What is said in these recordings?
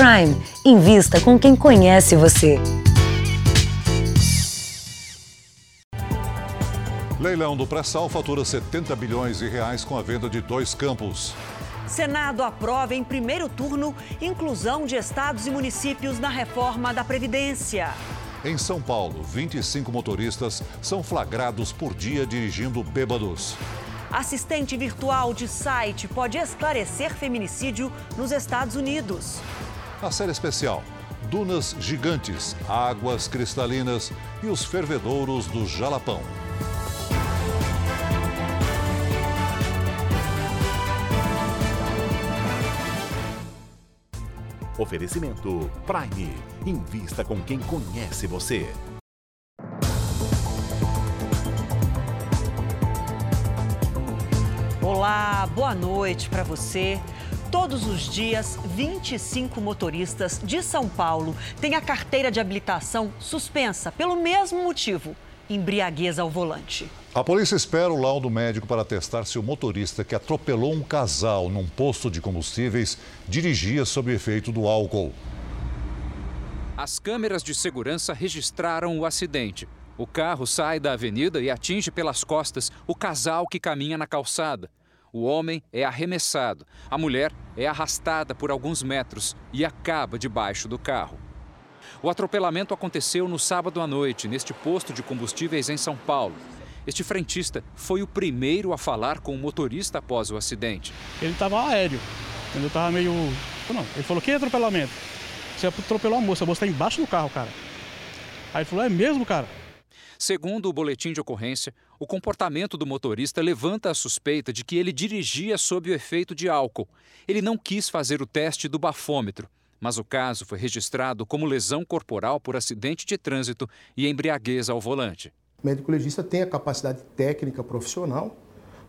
Prime. Invista com quem conhece você. Leilão do pré-sal fatura 70 bilhões de reais com a venda de dois campos. Senado aprova em primeiro turno inclusão de estados e municípios na reforma da Previdência. Em São Paulo, 25 motoristas são flagrados por dia dirigindo bêbados. Assistente virtual de site pode esclarecer feminicídio nos Estados Unidos. A série especial: Dunas gigantes, águas cristalinas e os fervedouros do Jalapão. Oferecimento Prime. Invista com quem conhece você. Olá, boa noite para você. Todos os dias, 25 motoristas de São Paulo têm a carteira de habilitação suspensa pelo mesmo motivo embriaguez ao volante. A polícia espera o laudo médico para testar se o motorista que atropelou um casal num posto de combustíveis dirigia sob efeito do álcool. As câmeras de segurança registraram o acidente. O carro sai da avenida e atinge pelas costas o casal que caminha na calçada. O homem é arremessado, a mulher é arrastada por alguns metros e acaba debaixo do carro. O atropelamento aconteceu no sábado à noite, neste posto de combustíveis em São Paulo. Este frentista foi o primeiro a falar com o motorista após o acidente. Ele estava aéreo, ele estava meio. Não, ele falou: que atropelamento? Você atropelou a moça, a moça está embaixo do carro, cara. Aí ele falou: é mesmo, cara? Segundo o boletim de ocorrência, o comportamento do motorista levanta a suspeita de que ele dirigia sob o efeito de álcool. Ele não quis fazer o teste do bafômetro mas o caso foi registrado como lesão corporal por acidente de trânsito e embriaguez ao volante. O médico legista tem a capacidade técnica profissional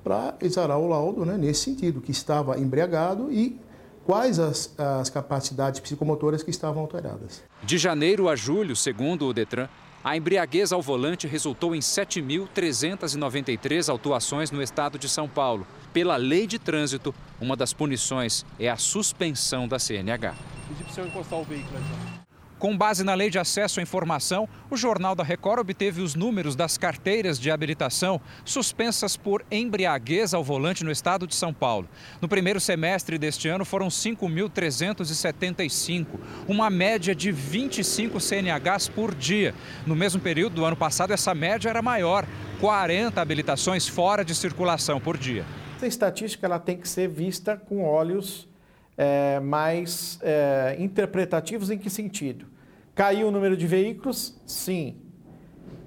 para exarar o laudo né, nesse sentido, que estava embriagado e quais as, as capacidades psicomotoras que estavam alteradas. De janeiro a julho, segundo o Detran, a embriaguez ao volante resultou em 7.393 autuações no estado de São Paulo. Pela lei de trânsito, uma das punições é a suspensão da CNH. Pedir para o senhor encostar o veículo aí. Com base na Lei de Acesso à Informação, o Jornal da Record obteve os números das carteiras de habilitação suspensas por embriaguez ao volante no estado de São Paulo. No primeiro semestre deste ano foram 5.375, uma média de 25 CNHs por dia. No mesmo período do ano passado, essa média era maior, 40 habilitações fora de circulação por dia. Essa estatística ela tem que ser vista com olhos é, mais é, interpretativos em que sentido? Caiu o número de veículos? Sim.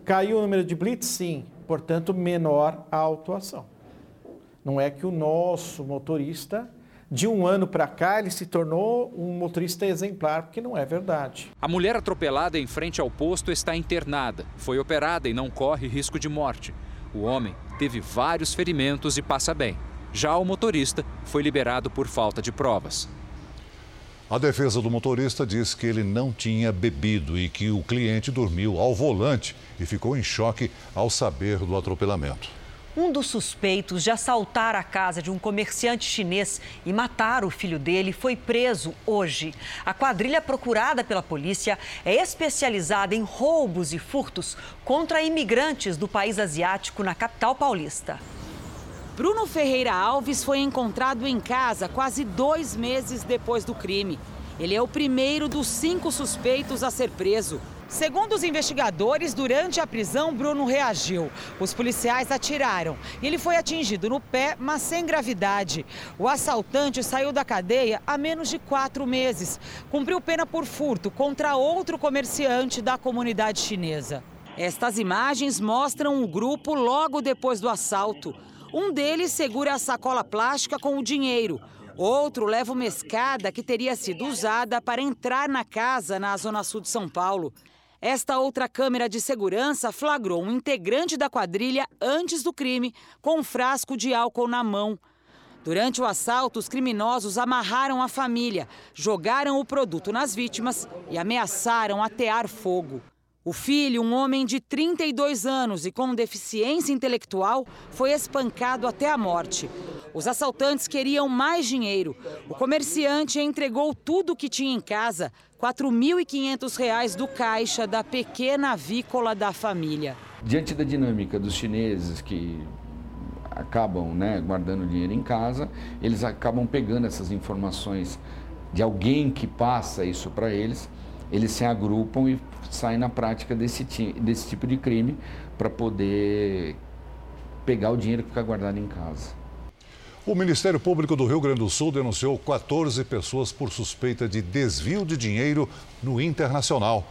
Caiu o número de blitz? Sim. Portanto, menor a autuação. Não é que o nosso motorista, de um ano para cá, ele se tornou um motorista exemplar, porque não é verdade. A mulher atropelada em frente ao posto está internada. Foi operada e não corre risco de morte. O homem teve vários ferimentos e passa bem. Já o motorista foi liberado por falta de provas. A defesa do motorista diz que ele não tinha bebido e que o cliente dormiu ao volante e ficou em choque ao saber do atropelamento. Um dos suspeitos de assaltar a casa de um comerciante chinês e matar o filho dele foi preso hoje. A quadrilha procurada pela polícia é especializada em roubos e furtos contra imigrantes do país asiático na capital paulista. Bruno Ferreira Alves foi encontrado em casa quase dois meses depois do crime. Ele é o primeiro dos cinco suspeitos a ser preso. Segundo os investigadores, durante a prisão, Bruno reagiu. Os policiais atiraram e ele foi atingido no pé, mas sem gravidade. O assaltante saiu da cadeia há menos de quatro meses. Cumpriu pena por furto contra outro comerciante da comunidade chinesa. Estas imagens mostram o grupo logo depois do assalto. Um deles segura a sacola plástica com o dinheiro. Outro leva uma escada que teria sido usada para entrar na casa na zona sul de São Paulo. Esta outra câmera de segurança flagrou um integrante da quadrilha antes do crime com um frasco de álcool na mão. Durante o assalto, os criminosos amarraram a família, jogaram o produto nas vítimas e ameaçaram atear fogo. O filho, um homem de 32 anos e com deficiência intelectual, foi espancado até a morte. Os assaltantes queriam mais dinheiro. O comerciante entregou tudo o que tinha em casa, R$ 4.500 do caixa da pequena avícola da família. Diante da dinâmica dos chineses que acabam né, guardando dinheiro em casa, eles acabam pegando essas informações de alguém que passa isso para eles, eles se agrupam e saem na prática desse, desse tipo de crime para poder pegar o dinheiro que fica guardado em casa. O Ministério Público do Rio Grande do Sul denunciou 14 pessoas por suspeita de desvio de dinheiro no internacional.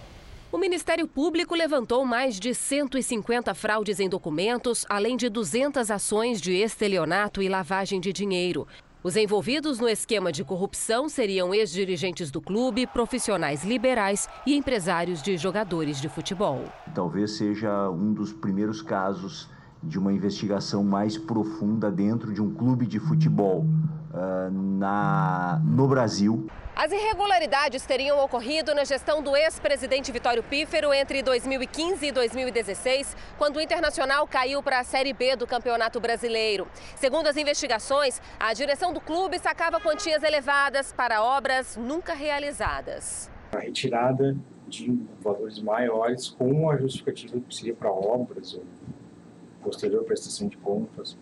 O Ministério Público levantou mais de 150 fraudes em documentos, além de 200 ações de estelionato e lavagem de dinheiro. Os envolvidos no esquema de corrupção seriam ex-dirigentes do clube, profissionais liberais e empresários de jogadores de futebol. Talvez seja um dos primeiros casos de uma investigação mais profunda dentro de um clube de futebol uh, na, no Brasil. As irregularidades teriam ocorrido na gestão do ex-presidente Vitório Pífero entre 2015 e 2016, quando o Internacional caiu para a Série B do Campeonato Brasileiro. Segundo as investigações, a direção do clube sacava quantias elevadas para obras nunca realizadas. A retirada de valores maiores com a justificativa que seria para obras ou posterior prestação de contas.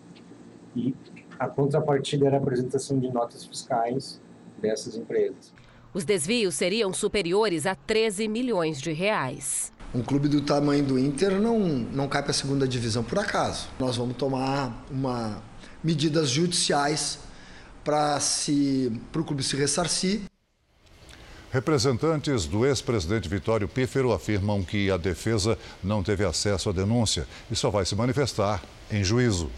E a contrapartida era a apresentação de notas fiscais dessas empresas. Os desvios seriam superiores a 13 milhões de reais. Um clube do tamanho do Inter não, não cai para a segunda divisão por acaso. Nós vamos tomar uma, medidas judiciais para o clube se ressarcir. Representantes do ex-presidente Vitório Pífero afirmam que a defesa não teve acesso à denúncia e só vai se manifestar em juízo.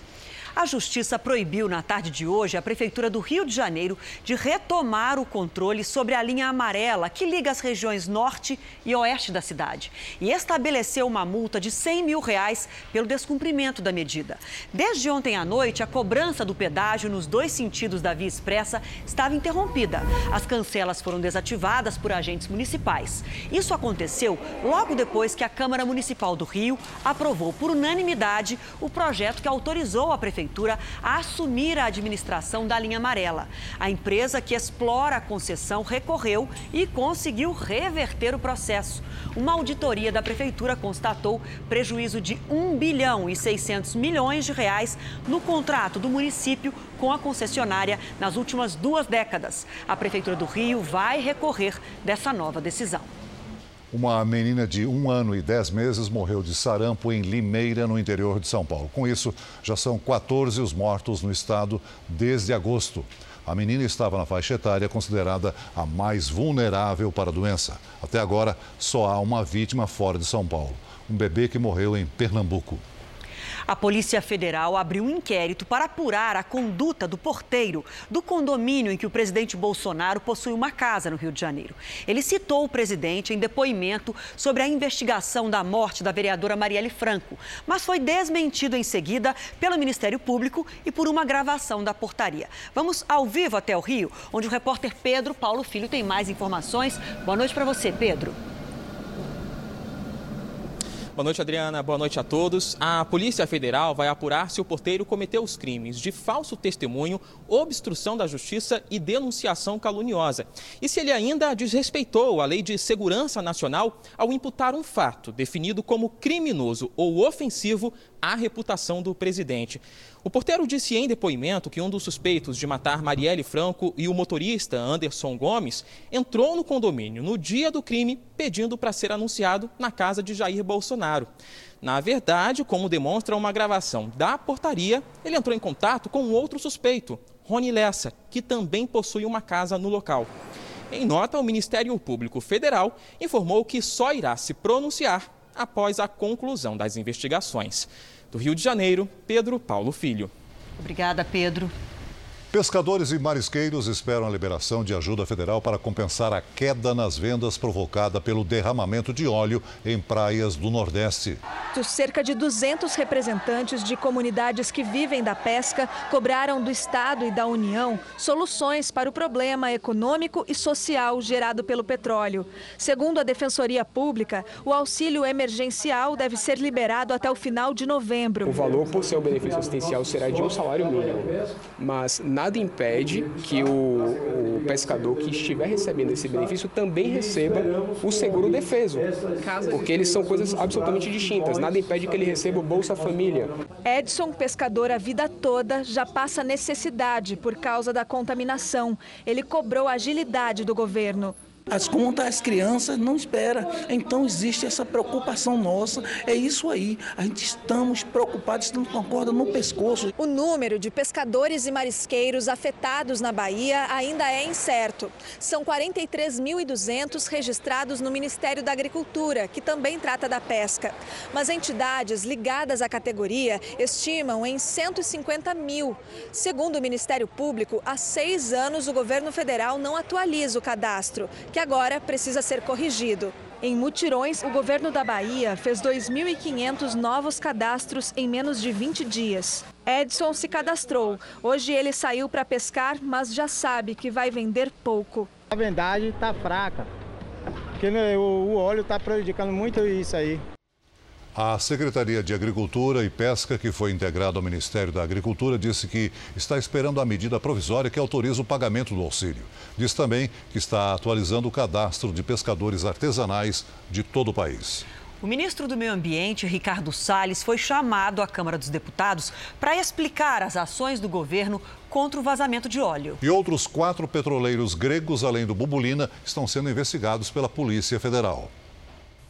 A Justiça proibiu na tarde de hoje a Prefeitura do Rio de Janeiro de retomar o controle sobre a linha amarela que liga as regiões norte e oeste da cidade e estabeleceu uma multa de 100 mil reais pelo descumprimento da medida. Desde ontem à noite, a cobrança do pedágio nos dois sentidos da via expressa estava interrompida. As cancelas foram desativadas por agentes municipais. Isso aconteceu logo depois que a Câmara Municipal do Rio aprovou por unanimidade o projeto que autorizou a Prefeitura Prefeitura a assumir a administração da linha amarela. A empresa que explora a concessão recorreu e conseguiu reverter o processo. Uma auditoria da Prefeitura constatou prejuízo de 1 bilhão e 600 milhões de reais no contrato do município com a concessionária nas últimas duas décadas. A Prefeitura do Rio vai recorrer dessa nova decisão. Uma menina de um ano e dez meses morreu de sarampo em Limeira, no interior de São Paulo. Com isso, já são 14 os mortos no estado desde agosto. A menina estava na faixa etária considerada a mais vulnerável para a doença. Até agora, só há uma vítima fora de São Paulo: um bebê que morreu em Pernambuco. A Polícia Federal abriu um inquérito para apurar a conduta do porteiro do condomínio em que o presidente Bolsonaro possui uma casa no Rio de Janeiro. Ele citou o presidente em depoimento sobre a investigação da morte da vereadora Marielle Franco, mas foi desmentido em seguida pelo Ministério Público e por uma gravação da portaria. Vamos ao vivo até o Rio, onde o repórter Pedro Paulo Filho tem mais informações. Boa noite para você, Pedro. Boa noite, Adriana. Boa noite a todos. A Polícia Federal vai apurar se o porteiro cometeu os crimes de falso testemunho, obstrução da justiça e denunciação caluniosa. E se ele ainda desrespeitou a Lei de Segurança Nacional ao imputar um fato definido como criminoso ou ofensivo à reputação do presidente. O porteiro disse em depoimento que um dos suspeitos de matar Marielle Franco e o motorista Anderson Gomes entrou no condomínio no dia do crime pedindo para ser anunciado na casa de Jair Bolsonaro. Na verdade, como demonstra uma gravação da portaria, ele entrou em contato com outro suspeito, Rony Lessa, que também possui uma casa no local. Em nota, o Ministério Público Federal informou que só irá se pronunciar após a conclusão das investigações. Do Rio de Janeiro, Pedro Paulo Filho. Obrigada, Pedro. Pescadores e marisqueiros esperam a liberação de ajuda federal para compensar a queda nas vendas provocada pelo derramamento de óleo em praias do Nordeste. Cerca de 200 representantes de comunidades que vivem da pesca cobraram do Estado e da União soluções para o problema econômico e social gerado pelo petróleo. Segundo a Defensoria Pública, o auxílio emergencial deve ser liberado até o final de novembro. O valor por seu benefício assistencial será de um salário mínimo, mas na nada impede que o, o, pescador que estiver recebendo esse benefício também receba o seguro defeso, porque eles são coisas absolutamente distintas. Nada impede que ele receba o Bolsa Família. Edson, pescador a vida toda, já passa necessidade por causa da contaminação. Ele cobrou a agilidade do governo. As contas, as crianças não esperam. Então existe essa preocupação nossa. É isso aí. A gente estamos preocupados, estamos com a corda no pescoço. O número de pescadores e marisqueiros afetados na Bahia ainda é incerto. São 43.200 registrados no Ministério da Agricultura, que também trata da pesca. Mas entidades ligadas à categoria estimam em 150 mil. Segundo o Ministério Público, há seis anos o governo federal não atualiza o cadastro que agora precisa ser corrigido. Em mutirões, o governo da Bahia fez 2.500 novos cadastros em menos de 20 dias. Edson se cadastrou. Hoje ele saiu para pescar, mas já sabe que vai vender pouco. A vendagem está fraca, porque né, o óleo está prejudicando muito isso aí. A Secretaria de Agricultura e Pesca, que foi integrada ao Ministério da Agricultura, disse que está esperando a medida provisória que autoriza o pagamento do auxílio. Diz também que está atualizando o cadastro de pescadores artesanais de todo o país. O ministro do Meio Ambiente, Ricardo Salles, foi chamado à Câmara dos Deputados para explicar as ações do governo contra o vazamento de óleo. E outros quatro petroleiros gregos, além do Bubulina, estão sendo investigados pela Polícia Federal.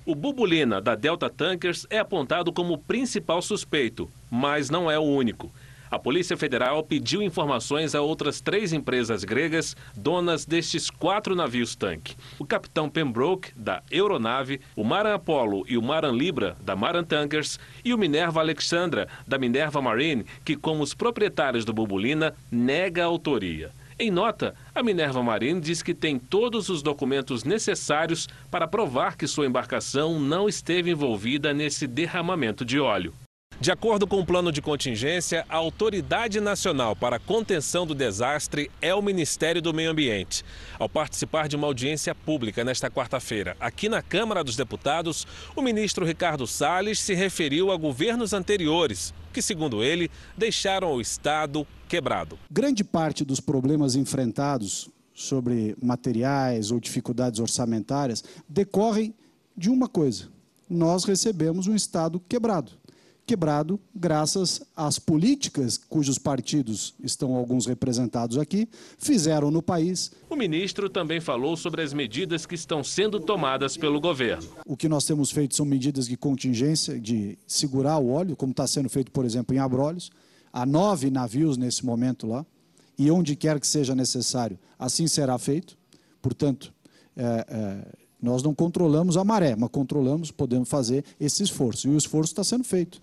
O Bubulina, da Delta Tankers, é apontado como principal suspeito, mas não é o único. A Polícia Federal pediu informações a outras três empresas gregas donas destes quatro navios tanque. O capitão Pembroke, da Euronave, o Maran Apollo e o Maran Libra, da Maran Tankers, e o Minerva Alexandra, da Minerva Marine, que, como os proprietários do Bubulina, nega a autoria. Em nota, a Minerva Marine diz que tem todos os documentos necessários para provar que sua embarcação não esteve envolvida nesse derramamento de óleo. De acordo com o plano de contingência, a Autoridade Nacional para a Contenção do Desastre é o Ministério do Meio Ambiente. Ao participar de uma audiência pública nesta quarta-feira, aqui na Câmara dos Deputados, o ministro Ricardo Salles se referiu a governos anteriores, que, segundo ele, deixaram o Estado quebrado. Grande parte dos problemas enfrentados sobre materiais ou dificuldades orçamentárias decorrem de uma coisa: nós recebemos um Estado quebrado quebrado graças às políticas cujos partidos estão alguns representados aqui fizeram no país. O ministro também falou sobre as medidas que estão sendo tomadas pelo governo. O que nós temos feito são medidas de contingência, de segurar o óleo, como está sendo feito, por exemplo, em Abrolhos. Há nove navios nesse momento lá, e onde quer que seja necessário, assim será feito. Portanto, é, é, nós não controlamos a maré, mas controlamos, podemos fazer esse esforço. E o esforço está sendo feito.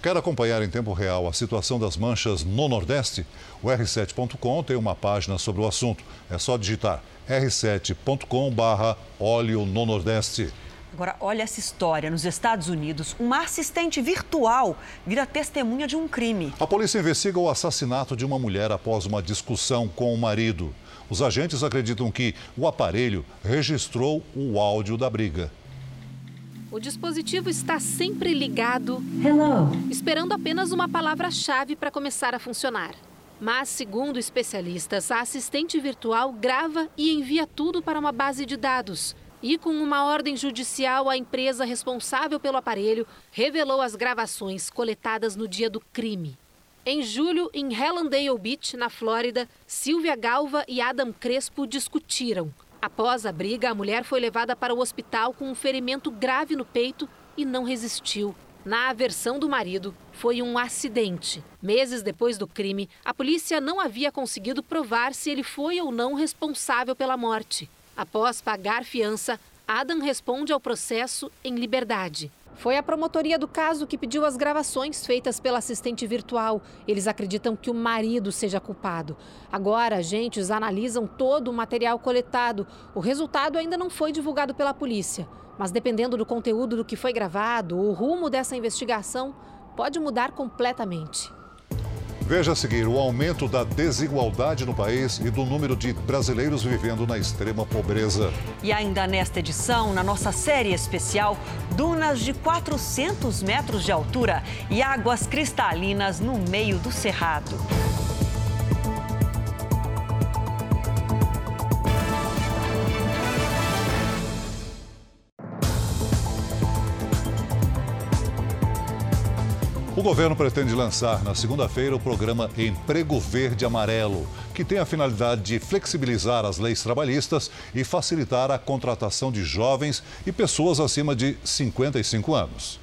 Quer acompanhar em tempo real a situação das manchas no Nordeste? O R7.com tem uma página sobre o assunto. É só digitar r7.com/barra óleo no Nordeste. Agora, olha essa história. Nos Estados Unidos, uma assistente virtual vira testemunha de um crime. A polícia investiga o assassinato de uma mulher após uma discussão com o marido. Os agentes acreditam que o aparelho registrou o áudio da briga. O dispositivo está sempre ligado, Hello. esperando apenas uma palavra-chave para começar a funcionar. Mas, segundo especialistas, a assistente virtual grava e envia tudo para uma base de dados. E, com uma ordem judicial, a empresa responsável pelo aparelho revelou as gravações coletadas no dia do crime. Em julho, em Hellandale Beach, na Flórida, Silvia Galva e Adam Crespo discutiram. Após a briga, a mulher foi levada para o hospital com um ferimento grave no peito e não resistiu. Na versão do marido, foi um acidente. Meses depois do crime, a polícia não havia conseguido provar se ele foi ou não responsável pela morte. Após pagar fiança, Adam responde ao processo em liberdade. Foi a promotoria do caso que pediu as gravações feitas pela assistente virtual. Eles acreditam que o marido seja culpado. Agora, agentes analisam todo o material coletado. O resultado ainda não foi divulgado pela polícia. Mas dependendo do conteúdo do que foi gravado, o rumo dessa investigação pode mudar completamente. Veja a seguir o aumento da desigualdade no país e do número de brasileiros vivendo na extrema pobreza. E ainda nesta edição, na nossa série especial, dunas de 400 metros de altura e águas cristalinas no meio do cerrado. Governo pretende lançar na segunda-feira o programa Emprego Verde Amarelo, que tem a finalidade de flexibilizar as leis trabalhistas e facilitar a contratação de jovens e pessoas acima de 55 anos.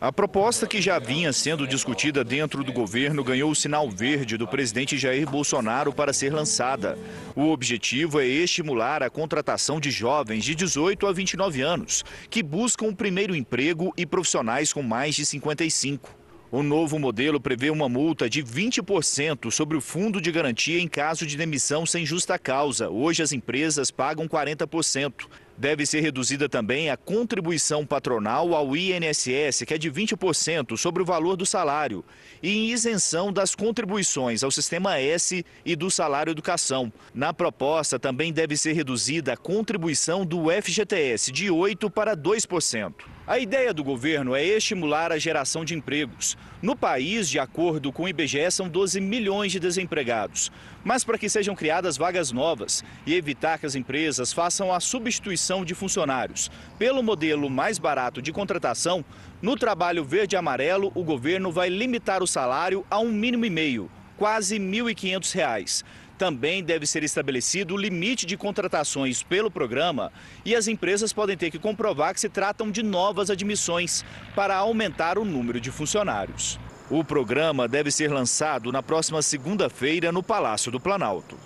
A proposta que já vinha sendo discutida dentro do governo ganhou o sinal verde do presidente Jair Bolsonaro para ser lançada. O objetivo é estimular a contratação de jovens de 18 a 29 anos, que buscam o primeiro emprego e profissionais com mais de 55. O novo modelo prevê uma multa de 20% sobre o fundo de garantia em caso de demissão sem justa causa. Hoje as empresas pagam 40%. Deve ser reduzida também a contribuição patronal ao INSS, que é de 20% sobre o valor do salário, e em isenção das contribuições ao Sistema S e do salário educação. Na proposta também deve ser reduzida a contribuição do FGTS de 8% para 2%. A ideia do governo é estimular a geração de empregos. No país, de acordo com o IBGE, são 12 milhões de desempregados. Mas para que sejam criadas vagas novas e evitar que as empresas façam a substituição de funcionários pelo modelo mais barato de contratação, no trabalho verde e amarelo, o governo vai limitar o salário a um mínimo e meio, quase R$ 1.500. Também deve ser estabelecido o limite de contratações pelo programa e as empresas podem ter que comprovar que se tratam de novas admissões para aumentar o número de funcionários. O programa deve ser lançado na próxima segunda-feira no Palácio do Planalto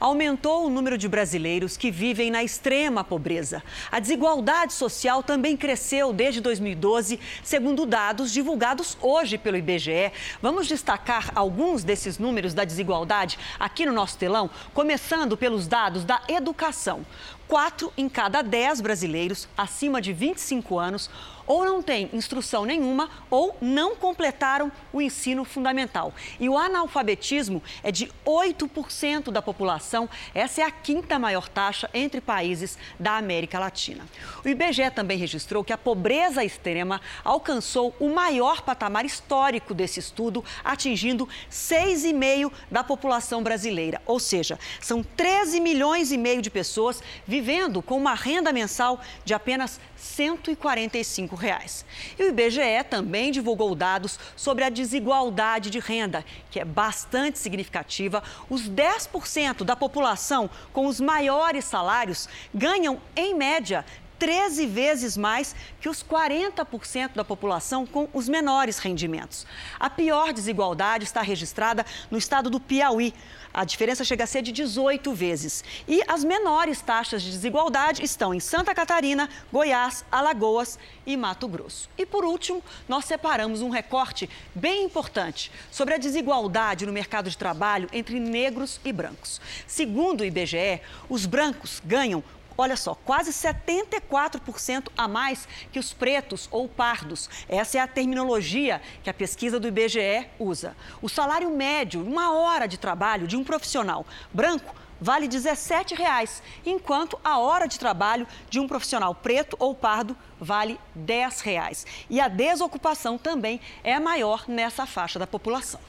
aumentou o número de brasileiros que vivem na extrema pobreza. A desigualdade social também cresceu desde 2012, segundo dados divulgados hoje pelo IBGE. Vamos destacar alguns desses números da desigualdade aqui no nosso telão, começando pelos dados da educação. Quatro em cada dez brasileiros acima de 25 anos ou não têm instrução nenhuma ou não completaram o ensino fundamental. E o analfabetismo é de 8% da população. Essa é a quinta maior taxa entre países da América Latina. O IBGE também registrou que a pobreza extrema alcançou o maior patamar histórico desse estudo, atingindo 6,5% da população brasileira. Ou seja, são 13 milhões e meio de pessoas vivendo com uma renda mensal de apenas 145 reais. E o IBGE também divulgou dados sobre a desigualdade de renda, que é bastante significativa. Os 10% da população com os maiores salários ganham, em média, 13 vezes mais que os 40% da população com os menores rendimentos. A pior desigualdade está registrada no estado do Piauí. A diferença chega a ser de 18 vezes. E as menores taxas de desigualdade estão em Santa Catarina, Goiás, Alagoas e Mato Grosso. E por último, nós separamos um recorte bem importante sobre a desigualdade no mercado de trabalho entre negros e brancos. Segundo o IBGE, os brancos ganham olha só, quase 74% a mais que os pretos ou pardos. Essa é a terminologia que a pesquisa do IBGE usa. O salário médio, uma hora de trabalho de um profissional branco, vale 17 reais, enquanto a hora de trabalho de um profissional preto ou pardo vale 10 reais. E a desocupação também é maior nessa faixa da população.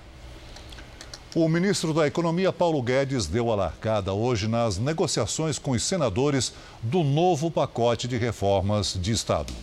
O ministro da Economia, Paulo Guedes, deu a largada hoje nas negociações com os senadores do novo pacote de reformas de Estado.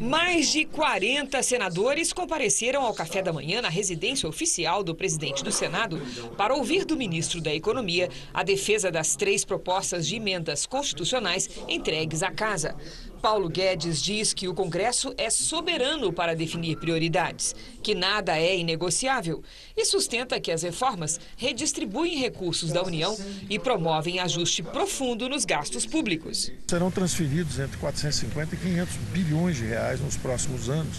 Mais de 40 senadores compareceram ao café da manhã na residência oficial do presidente do Senado para ouvir do ministro da Economia a defesa das três propostas de emendas constitucionais entregues à casa. Paulo Guedes diz que o Congresso é soberano para definir prioridades, que nada é inegociável e sustenta que as reformas redistribuem recursos da União e promovem ajuste profundo nos gastos públicos. Serão transferidos entre 450 e 500 bilhões de reais nos próximos anos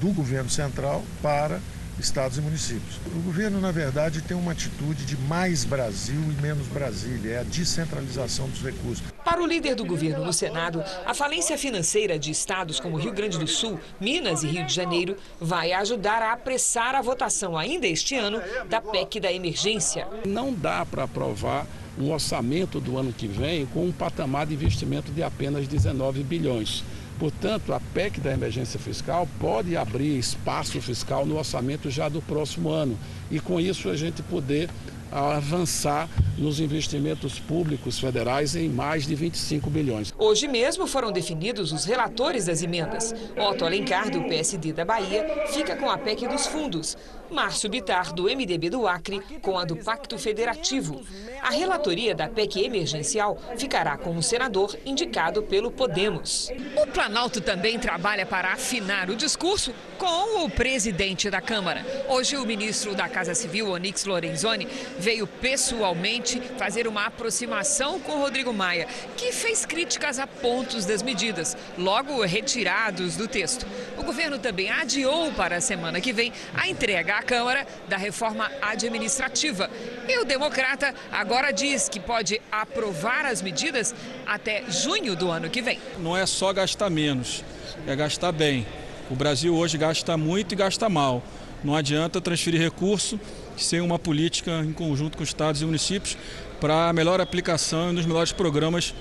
do governo central para estados e municípios. O governo, na verdade, tem uma atitude de mais Brasil e menos Brasília, é a descentralização dos recursos. Para o líder do governo no Senado, a falência financeira de estados como Rio Grande do Sul, Minas e Rio de Janeiro vai ajudar a apressar a votação ainda este ano da PEC da emergência. Não dá para aprovar um orçamento do ano que vem com um patamar de investimento de apenas 19 bilhões. Portanto, a PEC da emergência fiscal pode abrir espaço fiscal no orçamento já do próximo ano. E, com isso, a gente poder avançar nos investimentos públicos federais em mais de 25 bilhões. Hoje mesmo foram definidos os relatores das emendas. Otto Alencar, do PSD da Bahia, fica com a PEC dos fundos. Márcio Bitar, do MDB do Acre, com a do Pacto Federativo. A relatoria da PEC emergencial ficará com o senador indicado pelo Podemos. O Planalto também trabalha para afinar o discurso com o presidente da Câmara. Hoje, o ministro da Casa Civil, Onix Lorenzoni, veio pessoalmente fazer uma aproximação com Rodrigo Maia, que fez críticas a pontos das medidas, logo retirados do texto. O governo também adiou para a semana que vem a entrega à Câmara da reforma administrativa. E o democrata agora diz que pode aprovar as medidas até junho do ano que vem. Não é só gastar menos, é gastar bem. O Brasil hoje gasta muito e gasta mal. Não adianta transferir recurso sem uma política em conjunto com os estados e municípios para a melhor aplicação e nos melhores programas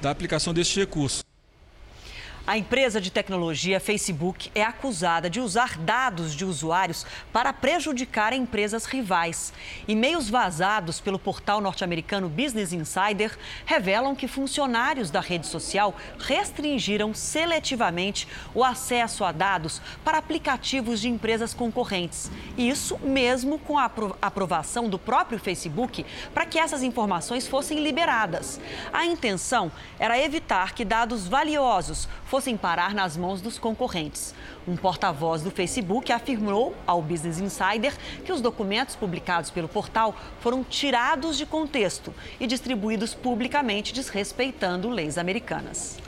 da aplicação desses recursos. A empresa de tecnologia Facebook é acusada de usar dados de usuários para prejudicar empresas rivais. E-mails vazados pelo portal norte-americano Business Insider revelam que funcionários da rede social restringiram seletivamente o acesso a dados para aplicativos de empresas concorrentes. Isso mesmo com a aprovação do próprio Facebook para que essas informações fossem liberadas. A intenção era evitar que dados valiosos fossem parar nas mãos dos concorrentes. Um porta-voz do Facebook afirmou ao Business Insider que os documentos publicados pelo portal foram tirados de contexto e distribuídos publicamente, desrespeitando leis americanas.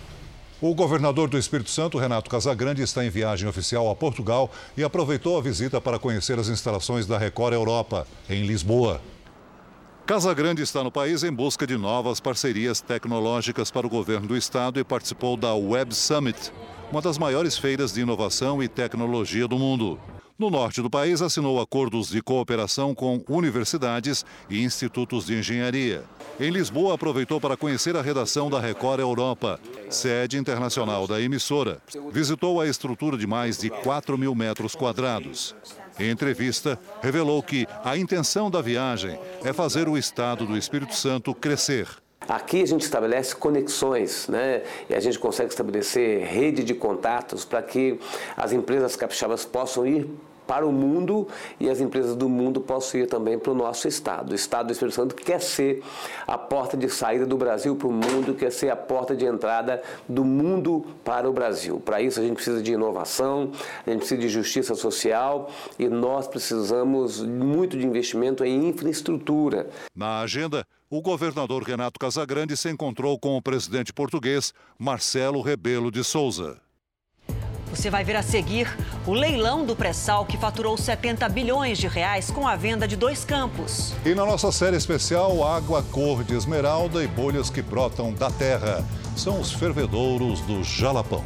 O governador do Espírito Santo, Renato Casagrande, está em viagem oficial a Portugal e aproveitou a visita para conhecer as instalações da Record Europa, em Lisboa. Casagrande está no país em busca de novas parcerias tecnológicas para o governo do estado e participou da Web Summit, uma das maiores feiras de inovação e tecnologia do mundo. No norte do país, assinou acordos de cooperação com universidades e institutos de engenharia. Em Lisboa, aproveitou para conhecer a redação da Record Europa, sede internacional da emissora. Visitou a estrutura de mais de 4 mil metros quadrados. Em entrevista, revelou que a intenção da viagem é fazer o estado do Espírito Santo crescer. Aqui a gente estabelece conexões, né? E a gente consegue estabelecer rede de contatos para que as empresas capixabas possam ir para o mundo e as empresas do mundo possam ir também para o nosso Estado. O Estado do Espírito Santo quer ser a porta de saída do Brasil para o mundo, quer ser a porta de entrada do mundo para o Brasil. Para isso a gente precisa de inovação, a gente precisa de justiça social e nós precisamos muito de investimento em infraestrutura. Na agenda, o governador Renato Casagrande se encontrou com o presidente português Marcelo Rebelo de Souza. Você vai ver a seguir o leilão do pré-sal que faturou 70 bilhões de reais com a venda de dois campos. E na nossa série especial, água cor de esmeralda e bolhas que brotam da terra. São os fervedouros do Jalapão.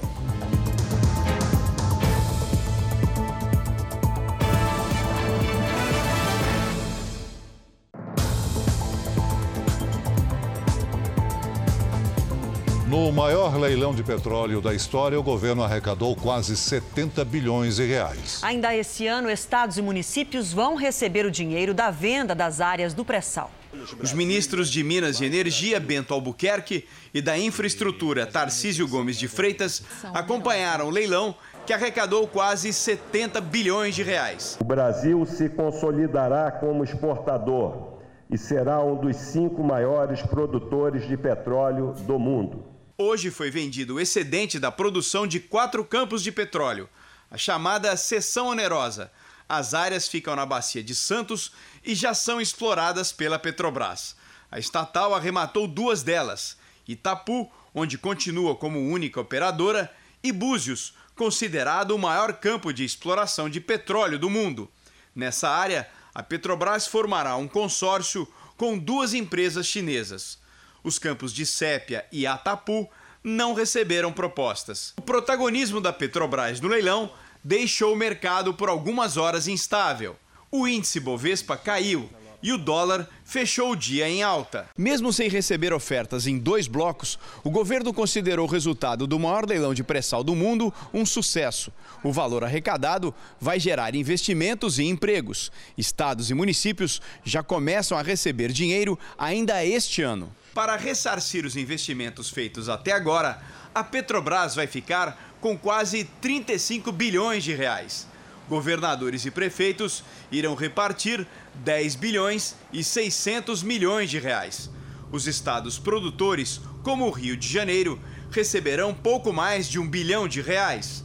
No maior leilão de petróleo da história, o governo arrecadou quase 70 bilhões de reais. Ainda esse ano, estados e municípios vão receber o dinheiro da venda das áreas do pré-sal. Os ministros de Minas e Energia, Bento Albuquerque, e da Infraestrutura, Tarcísio Gomes de Freitas, acompanharam o leilão que arrecadou quase 70 bilhões de reais. O Brasil se consolidará como exportador e será um dos cinco maiores produtores de petróleo do mundo. Hoje foi vendido o excedente da produção de quatro campos de petróleo, a chamada seção onerosa. As áreas ficam na bacia de Santos e já são exploradas pela Petrobras. A estatal arrematou duas delas: Itapu, onde continua como única operadora, e Búzios, considerado o maior campo de exploração de petróleo do mundo. Nessa área, a Petrobras formará um consórcio com duas empresas chinesas. Os campos de Sépia e Atapu não receberam propostas. O protagonismo da Petrobras no leilão deixou o mercado por algumas horas instável. O índice Bovespa caiu e o dólar fechou o dia em alta. Mesmo sem receber ofertas em dois blocos, o governo considerou o resultado do maior leilão de pré-sal do mundo um sucesso. O valor arrecadado vai gerar investimentos e empregos. Estados e municípios já começam a receber dinheiro ainda este ano. Para ressarcir os investimentos feitos até agora, a Petrobras vai ficar com quase 35 bilhões de reais. Governadores e prefeitos irão repartir 10 bilhões e 600 milhões de reais. Os estados produtores, como o Rio de Janeiro, receberão pouco mais de um bilhão de reais.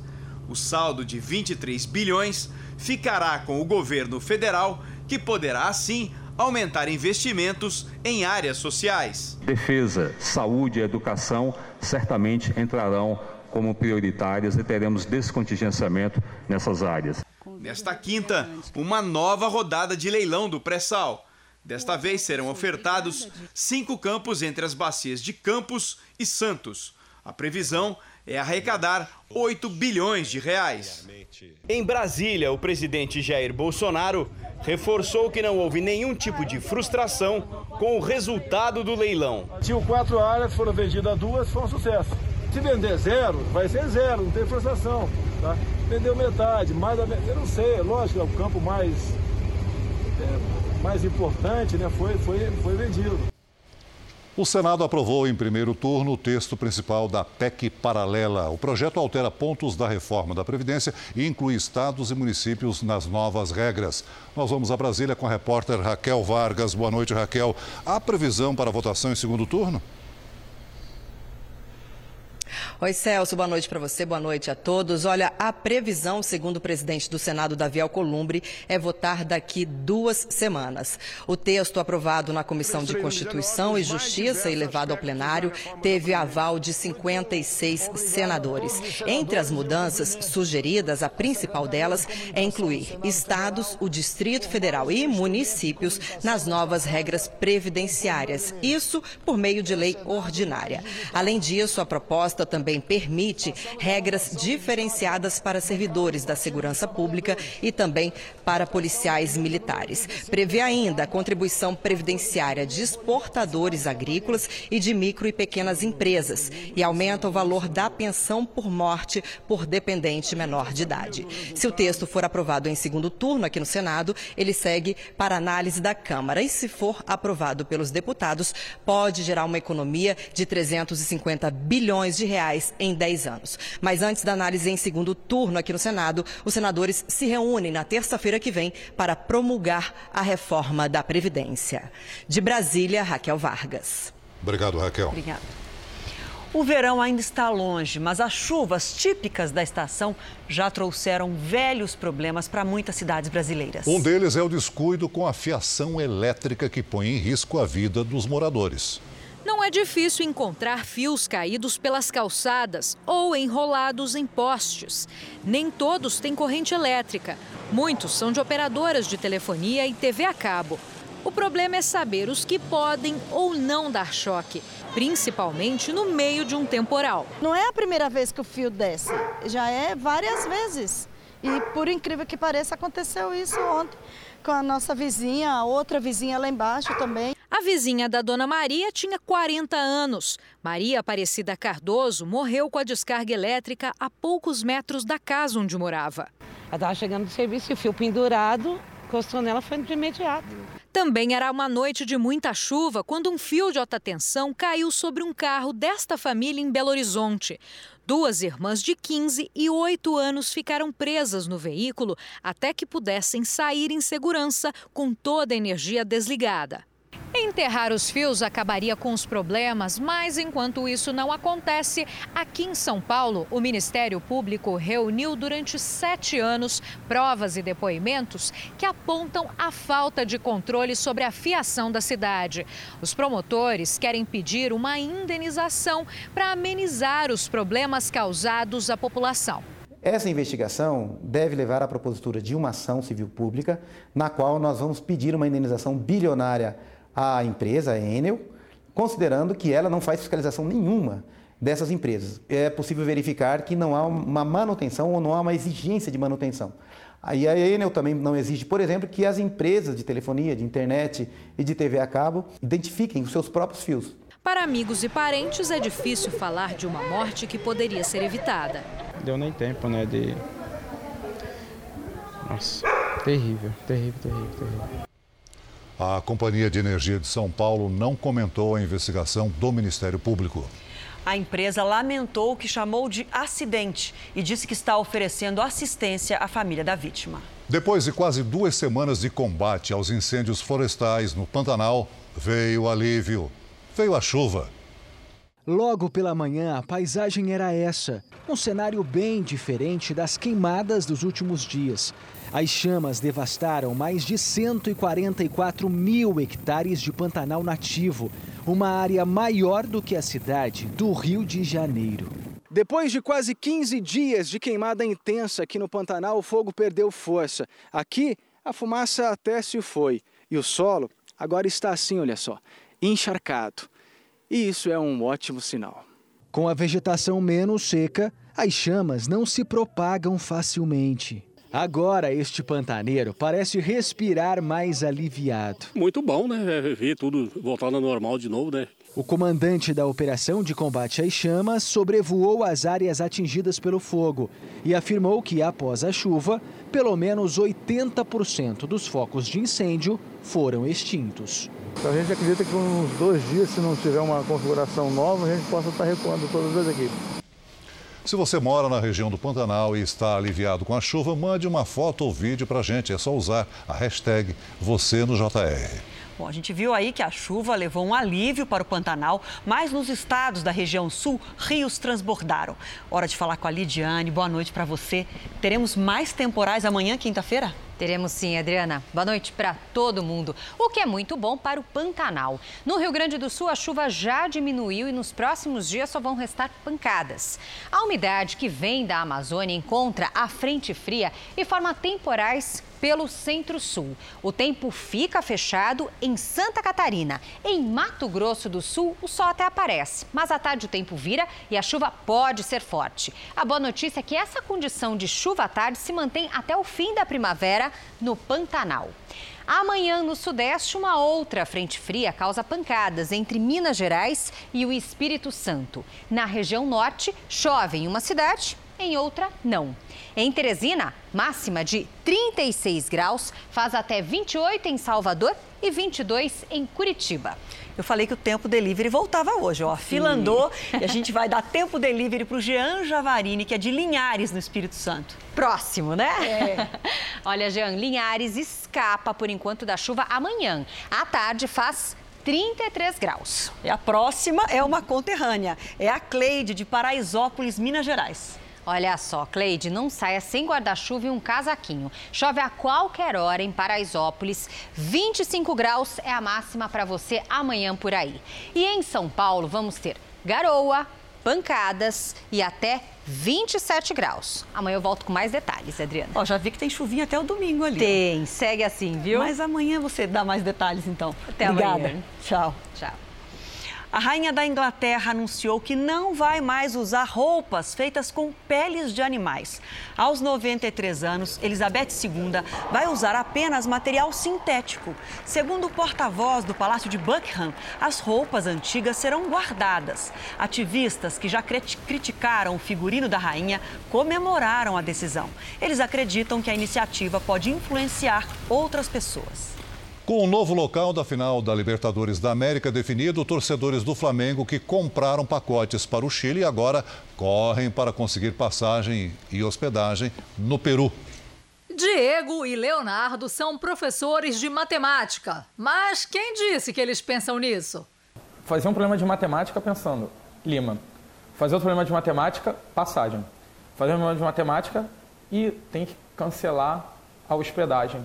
O saldo de 23 bilhões ficará com o governo federal, que poderá assim aumentar investimentos em áreas sociais. Defesa, saúde e educação certamente entrarão como prioritárias e teremos descontingenciamento nessas áreas. Nesta quinta, uma nova rodada de leilão do pré-sal. Desta vez serão ofertados cinco campos entre as bacias de Campos e Santos. A previsão é arrecadar 8 bilhões de reais. Em Brasília, o presidente Jair Bolsonaro reforçou que não houve nenhum tipo de frustração com o resultado do leilão. Tinham quatro áreas, foram vendidas duas, foi um sucesso. Se vender zero, vai ser zero, não tem frustração. Tá? Vendeu metade, mais da metade, eu não sei, lógico, é o campo mais, é, mais importante, né? Foi, foi, foi vendido. O Senado aprovou em primeiro turno o texto principal da PEC paralela. O projeto altera pontos da reforma da Previdência e inclui estados e municípios nas novas regras. Nós vamos a Brasília com a repórter Raquel Vargas. Boa noite, Raquel. Há previsão para votação em segundo turno? Oi, Celso, boa noite para você, boa noite a todos. Olha, a previsão, segundo o presidente do Senado, Davi Alcolumbre, é votar daqui duas semanas. O texto aprovado na Comissão de Constituição e Justiça e levado ao plenário teve aval de 56 senadores. Entre as mudanças sugeridas, a principal delas é incluir estados, o Distrito Federal e municípios nas novas regras previdenciárias. Isso por meio de lei ordinária. Além disso, a proposta também também permite regras diferenciadas para servidores da segurança pública e também para policiais militares. Prevê ainda a contribuição previdenciária de exportadores agrícolas e de micro e pequenas empresas e aumenta o valor da pensão por morte por dependente menor de idade. Se o texto for aprovado em segundo turno aqui no Senado, ele segue para análise da Câmara e, se for aprovado pelos deputados, pode gerar uma economia de 350 bilhões de reais reais em 10 anos. Mas antes da análise em segundo turno aqui no Senado, os senadores se reúnem na terça-feira que vem para promulgar a reforma da Previdência. De Brasília, Raquel Vargas. Obrigado, Raquel. Obrigada. O verão ainda está longe, mas as chuvas típicas da estação já trouxeram velhos problemas para muitas cidades brasileiras. Um deles é o descuido com a fiação elétrica que põe em risco a vida dos moradores. Não é difícil encontrar fios caídos pelas calçadas ou enrolados em postes. Nem todos têm corrente elétrica. Muitos são de operadoras de telefonia e TV a cabo. O problema é saber os que podem ou não dar choque, principalmente no meio de um temporal. Não é a primeira vez que o fio desce, já é várias vezes. E por incrível que pareça, aconteceu isso ontem com a nossa vizinha, a outra vizinha lá embaixo também. A vizinha da dona Maria tinha 40 anos. Maria Aparecida Cardoso morreu com a descarga elétrica a poucos metros da casa onde morava. Ela estava chegando do serviço e o fio pendurado, encostou nela, foi de imediato. Também era uma noite de muita chuva quando um fio de alta tensão caiu sobre um carro desta família em Belo Horizonte. Duas irmãs de 15 e 8 anos ficaram presas no veículo até que pudessem sair em segurança com toda a energia desligada. Enterrar os fios acabaria com os problemas, mas enquanto isso não acontece, aqui em São Paulo, o Ministério Público reuniu durante sete anos provas e depoimentos que apontam a falta de controle sobre a fiação da cidade. Os promotores querem pedir uma indenização para amenizar os problemas causados à população. Essa investigação deve levar à propositura de uma ação civil pública, na qual nós vamos pedir uma indenização bilionária à empresa, a Enel, considerando que ela não faz fiscalização nenhuma dessas empresas. É possível verificar que não há uma manutenção ou não há uma exigência de manutenção. Aí a Enel também não exige, por exemplo, que as empresas de telefonia, de internet e de TV a cabo identifiquem os seus próprios fios. Para amigos e parentes é difícil falar de uma morte que poderia ser evitada. Deu nem tempo, né, de... Nossa, terrível, terrível, terrível, terrível. A Companhia de Energia de São Paulo não comentou a investigação do Ministério Público. A empresa lamentou o que chamou de acidente e disse que está oferecendo assistência à família da vítima. Depois de quase duas semanas de combate aos incêndios florestais no Pantanal, veio o alívio. Veio a chuva. Logo pela manhã, a paisagem era essa: um cenário bem diferente das queimadas dos últimos dias. As chamas devastaram mais de 144 mil hectares de Pantanal nativo, uma área maior do que a cidade do Rio de Janeiro. Depois de quase 15 dias de queimada intensa aqui no Pantanal, o fogo perdeu força. Aqui, a fumaça até se foi. E o solo agora está assim, olha só, encharcado. E isso é um ótimo sinal. Com a vegetação menos seca, as chamas não se propagam facilmente. Agora este pantaneiro parece respirar mais aliviado. Muito bom, né? É, ver tudo voltando ao normal de novo, né? O comandante da operação de combate às chamas sobrevoou as áreas atingidas pelo fogo e afirmou que, após a chuva, pelo menos 80% dos focos de incêndio foram extintos. Então a gente acredita que com uns dois dias, se não tiver uma configuração nova, a gente possa estar recuando todas as equipes. Se você mora na região do Pantanal e está aliviado com a chuva, mande uma foto ou vídeo para a gente. É só usar a hashtag você no JR. Bom, a gente viu aí que a chuva levou um alívio para o Pantanal, mas nos estados da região sul, rios transbordaram. Hora de falar com a Lidiane. Boa noite para você. Teremos mais temporais amanhã, quinta-feira? Teremos sim, Adriana. Boa noite para todo mundo. O que é muito bom para o Pantanal. No Rio Grande do Sul, a chuva já diminuiu e nos próximos dias só vão restar pancadas. A umidade que vem da Amazônia encontra a frente fria e forma temporais pelo centro-sul. O tempo fica fechado em Santa Catarina. Em Mato Grosso do Sul, o sol até aparece, mas à tarde o tempo vira e a chuva pode ser forte. A boa notícia é que essa condição de chuva à tarde se mantém até o fim da primavera no Pantanal. Amanhã, no Sudeste, uma outra frente fria causa pancadas entre Minas Gerais e o Espírito Santo. Na região norte, chove em uma cidade, em outra, não. Em Teresina, máxima de 36 graus, faz até 28 em Salvador e 22 em Curitiba. Eu falei que o tempo delivery voltava hoje, ó. A fila andou e a gente vai dar tempo delivery para o Jean Javarini, que é de Linhares, no Espírito Santo. Próximo, né? É. Olha, Jean, Linhares escapa por enquanto da chuva amanhã. À tarde faz 33 graus. E a próxima é uma conterrânea. É a Cleide, de Paraisópolis, Minas Gerais. Olha só, Cleide, não saia sem guarda-chuva e um casaquinho. Chove a qualquer hora em Paraisópolis. 25 graus é a máxima para você amanhã por aí. E em São Paulo vamos ter garoa, pancadas e até 27 graus. Amanhã eu volto com mais detalhes, Adriana. Ó, já vi que tem chuvinha até o domingo ali. Tem, segue assim, viu? Mas amanhã você dá mais detalhes, então. Até Obrigada. amanhã. Tchau. A rainha da Inglaterra anunciou que não vai mais usar roupas feitas com peles de animais. Aos 93 anos, Elizabeth II vai usar apenas material sintético. Segundo o porta-voz do Palácio de Buckingham, as roupas antigas serão guardadas. Ativistas que já criticaram o figurino da rainha comemoraram a decisão. Eles acreditam que a iniciativa pode influenciar outras pessoas. Com o novo local da final da Libertadores da América definido, torcedores do Flamengo que compraram pacotes para o Chile agora correm para conseguir passagem e hospedagem no Peru. Diego e Leonardo são professores de matemática. Mas quem disse que eles pensam nisso? Fazer um problema de matemática pensando, Lima. Fazer outro problema de matemática, passagem. Fazer um problema de matemática e tem que cancelar a hospedagem.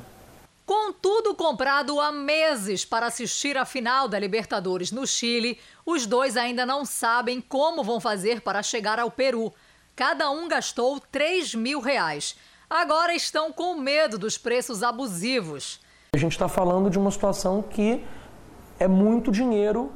Com tudo comprado há meses para assistir a final da Libertadores no Chile, os dois ainda não sabem como vão fazer para chegar ao Peru. Cada um gastou 3 mil reais. Agora estão com medo dos preços abusivos. A gente está falando de uma situação que é muito dinheiro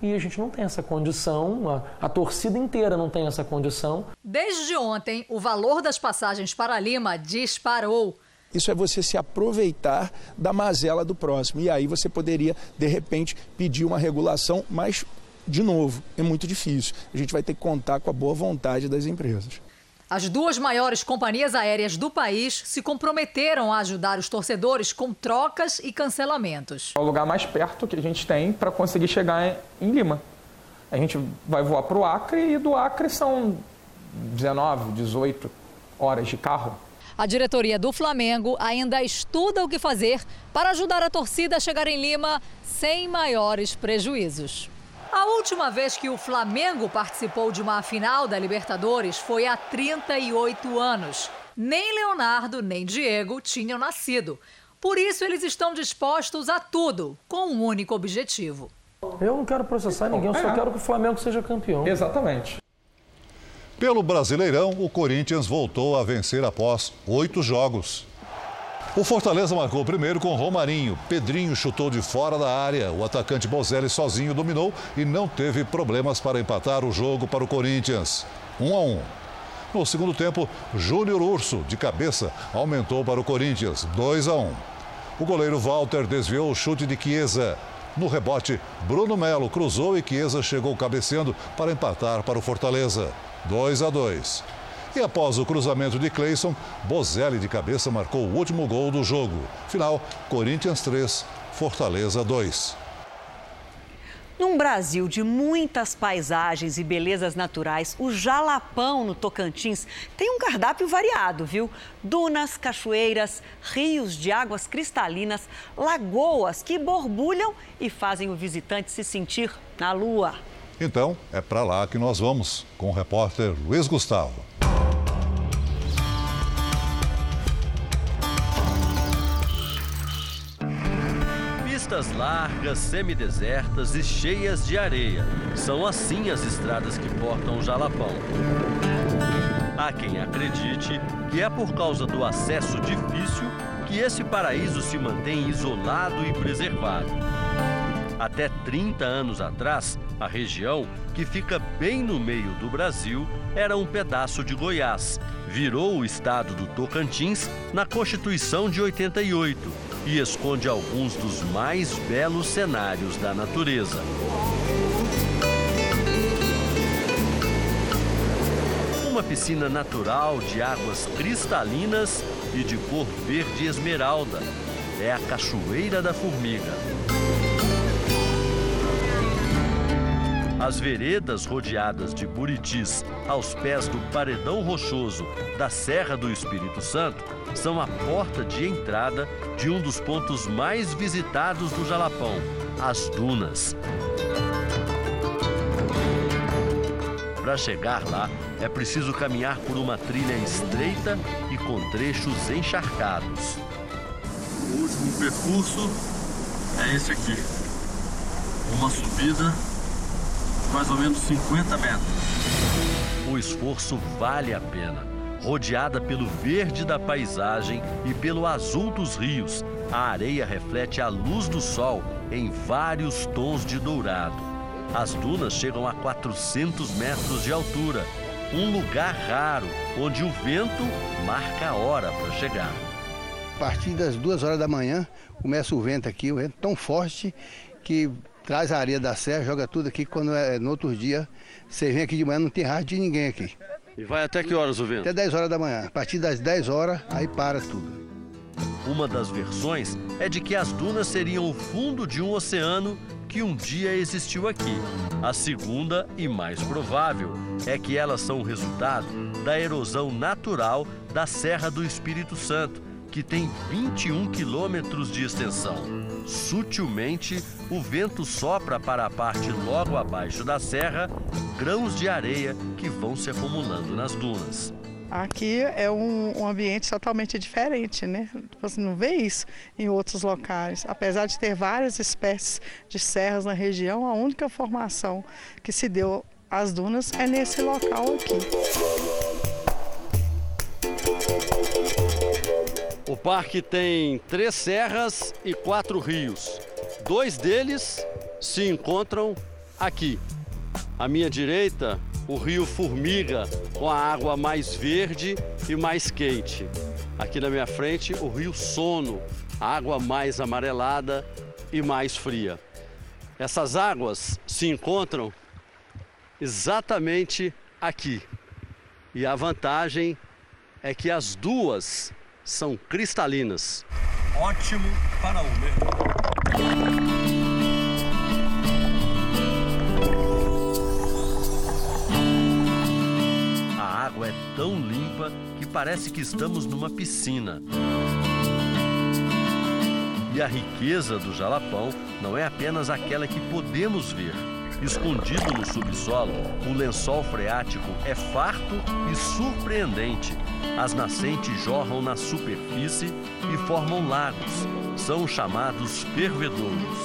e a gente não tem essa condição, a, a, torcida inteira não tem essa condição. Desde ontem, o valor das passagens para Lima disparou. Isso é você se aproveitar da mazela do próximo. E aí você poderia, de repente, pedir uma regulação, mas, de novo, é muito difícil. A gente vai ter que contar com a boa vontade das empresas. As duas maiores companhias aéreas do país se comprometeram a ajudar os torcedores com trocas e cancelamentos. É o lugar mais perto que a gente tem para conseguir chegar em Lima. A gente vai voar para o Acre e do Acre são 19, 18 horas de carro. A diretoria do Flamengo ainda estuda o que fazer para ajudar a torcida a chegar em Lima sem maiores prejuízos. A última vez que o Flamengo participou de uma final da Libertadores foi há 38 anos. Nem Leonardo nem Diego tinham nascido. Por isso, eles estão dispostos a tudo, com um único objetivo. Eu não quero processar ninguém, eu só é. quero que o Flamengo seja campeão. Exatamente. Pelo Brasileirão, o Corinthians voltou a vencer após oito jogos. O Fortaleza marcou primeiro com Romarinho. Pedrinho chutou de fora da área. O atacante Bozelli sozinho dominou e não teve problemas para empatar o jogo para o Corinthians. 1 um a 1. Um. No segundo tempo, Júnior Urso, de cabeça, aumentou para o Corinthians, 2 a 1. Um. O goleiro Walter desviou o chute de Chiesa. No rebote, Bruno Melo cruzou e Chiesa chegou cabeceando para empatar para o Fortaleza. 2 a 2. E após o cruzamento de Cleison, Bozelli de cabeça marcou o último gol do jogo. Final, Corinthians 3, Fortaleza 2. Num Brasil de muitas paisagens e belezas naturais, o Jalapão, no Tocantins, tem um cardápio variado, viu? Dunas, cachoeiras, rios de águas cristalinas, lagoas que borbulham e fazem o visitante se sentir na lua. Então, é para lá que nós vamos, com o repórter Luiz Gustavo. Pistas largas, semidesertas e cheias de areia. São assim as estradas que portam o Jalapão. Há quem acredite que é por causa do acesso difícil que esse paraíso se mantém isolado e preservado. Até 30 anos atrás, a região, que fica bem no meio do Brasil, era um pedaço de Goiás. Virou o estado do Tocantins na Constituição de 88 e esconde alguns dos mais belos cenários da natureza. Uma piscina natural de águas cristalinas e de cor verde esmeralda. É a Cachoeira da Formiga. As veredas rodeadas de buritis aos pés do paredão rochoso da Serra do Espírito Santo são a porta de entrada de um dos pontos mais visitados do Jalapão, as dunas. Para chegar lá, é preciso caminhar por uma trilha estreita e com trechos encharcados. O último percurso é esse aqui. Uma subida mais ou menos 50 metros. O esforço vale a pena. Rodeada pelo verde da paisagem e pelo azul dos rios, a areia reflete a luz do sol em vários tons de dourado. As dunas chegam a 400 metros de altura, um lugar raro onde o vento marca a hora para chegar. A partir das duas horas da manhã começa o vento aqui, o vento tão forte que traz a areia da serra, joga tudo aqui. Quando é no outro dia, você vem aqui de manhã, não tem rastro de ninguém aqui. E vai até que horas o vento? Até 10 horas da manhã. A partir das 10 horas, aí para tudo. Uma das versões é de que as dunas seriam o fundo de um oceano que um dia existiu aqui. A segunda, e mais provável, é que elas são o resultado da erosão natural da Serra do Espírito Santo, que tem 21 quilômetros de extensão. Sutilmente, o vento sopra para a parte logo abaixo da serra grãos de areia que vão se acumulando nas dunas. Aqui é um, um, ambiente totalmente diferente, né? Você não vê isso em outros locais. Apesar de ter várias espécies de serras na região, a única formação que se deu às dunas é nesse local aqui. O parque tem três serras e quatro rios. Dois deles se encontram aqui. À minha direita, o rio Formiga, com a água mais verde e mais quente. Aqui na minha frente, o rio Sono, a água mais amarelada e mais fria. Essas águas se encontram exatamente aqui. E a vantagem é que as duas são cristalinas. Ótimo para o mergulho. água é tão limpa que parece que estamos numa piscina. E a riqueza do Jalapão não é apenas aquela que podemos ver. Escondido no subsolo, o lençol freático é farto e surpreendente. As nascentes jorram na superfície e formam lagos. São chamados fervedouros.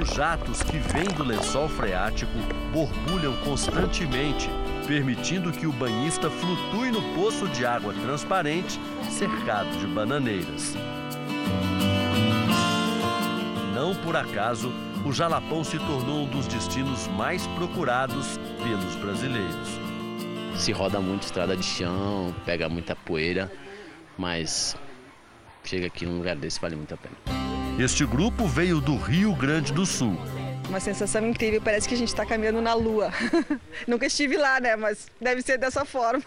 Os jatos que vêm do lençol freático borbulham constantemente permitindo que o banhista flutue no poço de água transparente cercado de bananeiras. Não por acaso, o Jalapão se tornou um dos destinos mais procurados pelos brasileiros. Se roda muito estrada de chão, pega muita poeira, mas chega aqui num lugar desse vale muito a pena. Este grupo veio do Rio Grande do Sul uma sensação incrível, parece que a gente está caminhando na lua. Nunca estive lá, né? Mas deve ser dessa forma.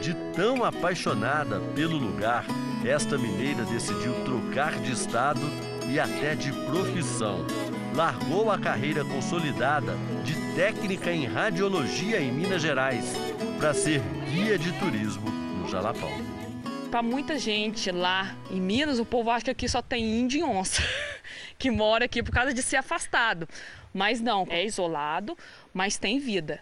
De tão apaixonada pelo lugar, esta mineira decidiu trocar de estado e até de profissão. Largou a carreira consolidada de técnica em radiologia em Minas Gerais para ser guia de turismo no Jalapão. Para muita gente lá em Minas, o povo acha que aqui só tem índio e onça. que mora aqui por causa de ser afastado. Mas não, é isolado, mas tem vida.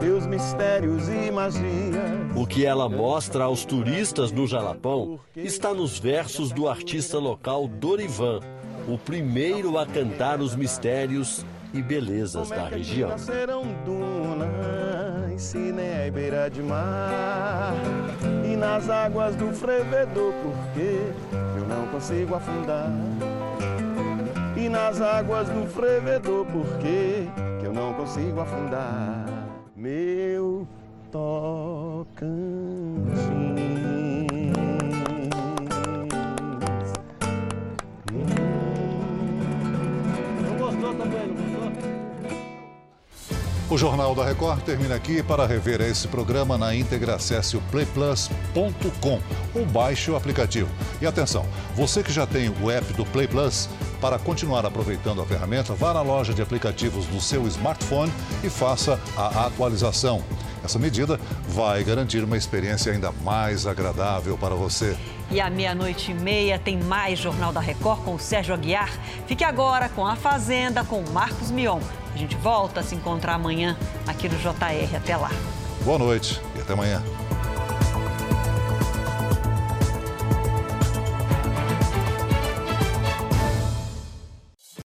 Deus, mistérios e magia. O que ela mostra aos turistas no Jalapão está nos versos do artista local Dorivan, o primeiro a cantar os mistérios e belezas da região. Nascerão dunas, Ciné beira de mar E nas águas do frevedor, porque eu não consigo afundar e nas águas do frevedor, porque que eu não consigo afundar meu Tocantins. O Jornal da Record termina aqui. Para rever esse programa na íntegra, acesse o playplus.com ou baixe o aplicativo. E atenção, você que já tem o app do Play Plus, para continuar aproveitando a ferramenta, vá na loja de aplicativos do seu smartphone e faça a atualização. Essa medida vai garantir uma experiência ainda mais agradável para você. E à meia-noite e meia tem mais Jornal da Record com o Sérgio Aguiar. Fique agora com A Fazenda com Marcos Mion. A gente volta a se encontrar amanhã aqui no JR. Até lá. Boa noite e até amanhã.